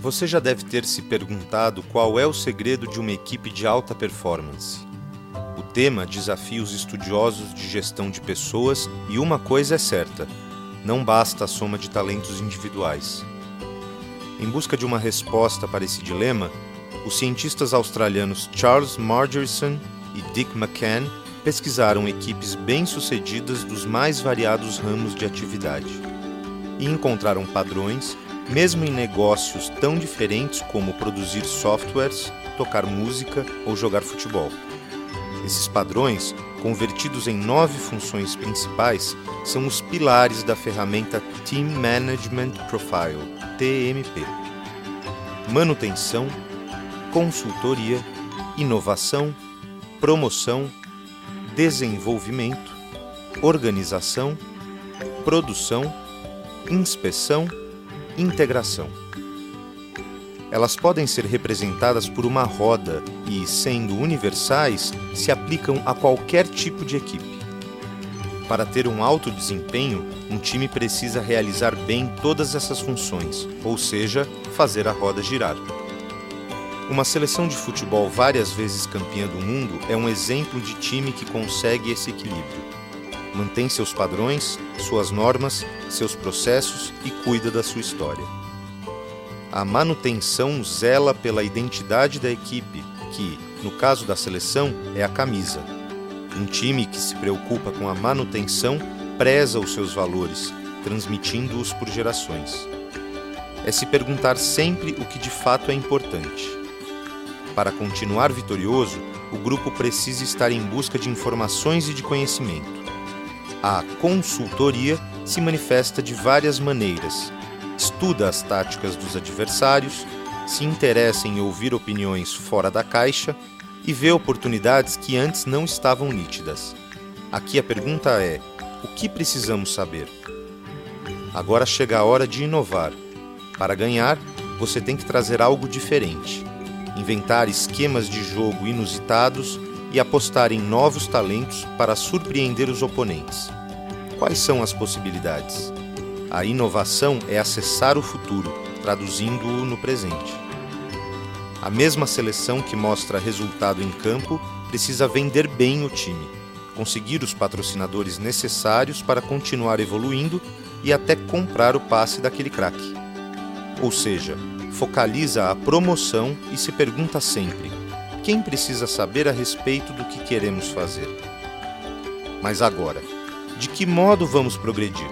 Você já deve ter se perguntado qual é o segredo de uma equipe de alta performance. O tema desafia os estudiosos de gestão de pessoas e uma coisa é certa: não basta a soma de talentos individuais. Em busca de uma resposta para esse dilema, os cientistas australianos Charles Margerson e Dick McCann pesquisaram equipes bem-sucedidas dos mais variados ramos de atividade e encontraram padrões, mesmo em negócios tão diferentes como produzir softwares, tocar música ou jogar futebol. Esses padrões, convertidos em nove funções principais, são os pilares da ferramenta Team Management Profile TMP. Manutenção, consultoria, inovação, promoção, desenvolvimento, organização, produção, inspeção, integração. Elas podem ser representadas por uma roda e, sendo universais, se aplicam a qualquer tipo de equipe. Para ter um alto desempenho, um time precisa realizar bem todas essas funções, ou seja, fazer a roda girar. Uma seleção de futebol várias vezes campeã do mundo é um exemplo de time que consegue esse equilíbrio. Mantém seus padrões, suas normas, seus processos e cuida da sua história. A manutenção zela pela identidade da equipe, que, no caso da seleção, é a camisa. Um time que se preocupa com a manutenção preza os seus valores, transmitindo-os por gerações. É se perguntar sempre o que de fato é importante para continuar vitorioso, o grupo precisa estar em busca de informações e de conhecimento. A consultoria se manifesta de várias maneiras. Estuda as táticas dos adversários, se interessa em ouvir opiniões fora da caixa e vê oportunidades que antes não estavam nítidas. Aqui a pergunta é: o que precisamos saber? Agora chega a hora de inovar. Para ganhar, você tem que trazer algo diferente inventar esquemas de jogo inusitados e apostar em novos talentos para surpreender os oponentes. Quais são as possibilidades? A inovação é acessar o futuro, traduzindo-o no presente. A mesma seleção que mostra resultado em campo precisa vender bem o time, conseguir os patrocinadores necessários para continuar evoluindo e até comprar o passe daquele craque. Ou seja, focaliza a promoção e se pergunta sempre: quem precisa saber a respeito do que queremos fazer? Mas agora, de que modo vamos progredir?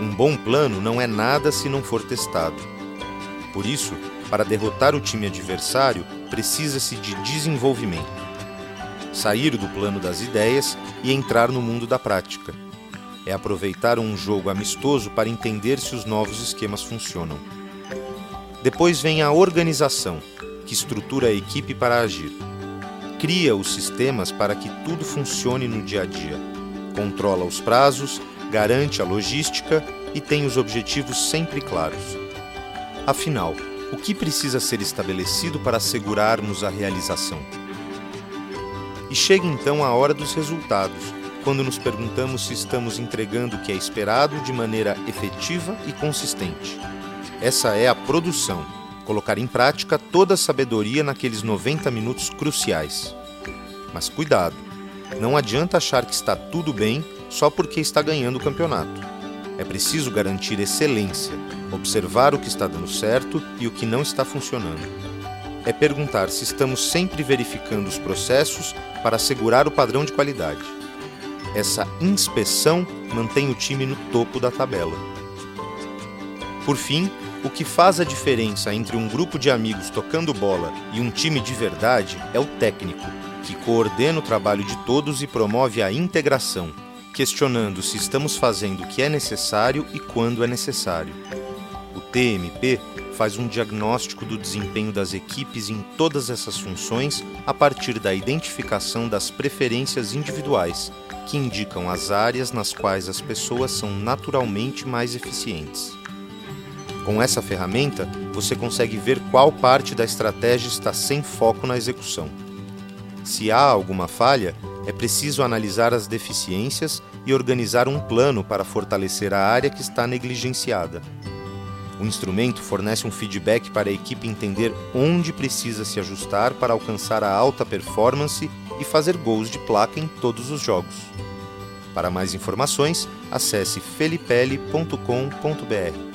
Um bom plano não é nada se não for testado. Por isso, para derrotar o time adversário, precisa-se de desenvolvimento. Sair do plano das ideias e entrar no mundo da prática. É aproveitar um jogo amistoso para entender se os novos esquemas funcionam. Depois vem a organização, que estrutura a equipe para agir. Cria os sistemas para que tudo funcione no dia a dia. Controla os prazos, garante a logística e tem os objetivos sempre claros. Afinal, o que precisa ser estabelecido para assegurarmos a realização? E chega então a hora dos resultados, quando nos perguntamos se estamos entregando o que é esperado de maneira efetiva e consistente. Essa é a produção, colocar em prática toda a sabedoria naqueles 90 minutos cruciais. Mas cuidado, não adianta achar que está tudo bem só porque está ganhando o campeonato. É preciso garantir excelência, observar o que está dando certo e o que não está funcionando. É perguntar se estamos sempre verificando os processos para assegurar o padrão de qualidade. Essa inspeção mantém o time no topo da tabela. Por fim, o que faz a diferença entre um grupo de amigos tocando bola e um time de verdade é o técnico, que coordena o trabalho de todos e promove a integração, questionando se estamos fazendo o que é necessário e quando é necessário. O TMP faz um diagnóstico do desempenho das equipes em todas essas funções a partir da identificação das preferências individuais, que indicam as áreas nas quais as pessoas são naturalmente mais eficientes. Com essa ferramenta, você consegue ver qual parte da estratégia está sem foco na execução. Se há alguma falha, é preciso analisar as deficiências e organizar um plano para fortalecer a área que está negligenciada. O instrumento fornece um feedback para a equipe entender onde precisa se ajustar para alcançar a alta performance e fazer gols de placa em todos os jogos. Para mais informações, acesse felipelli.com.br.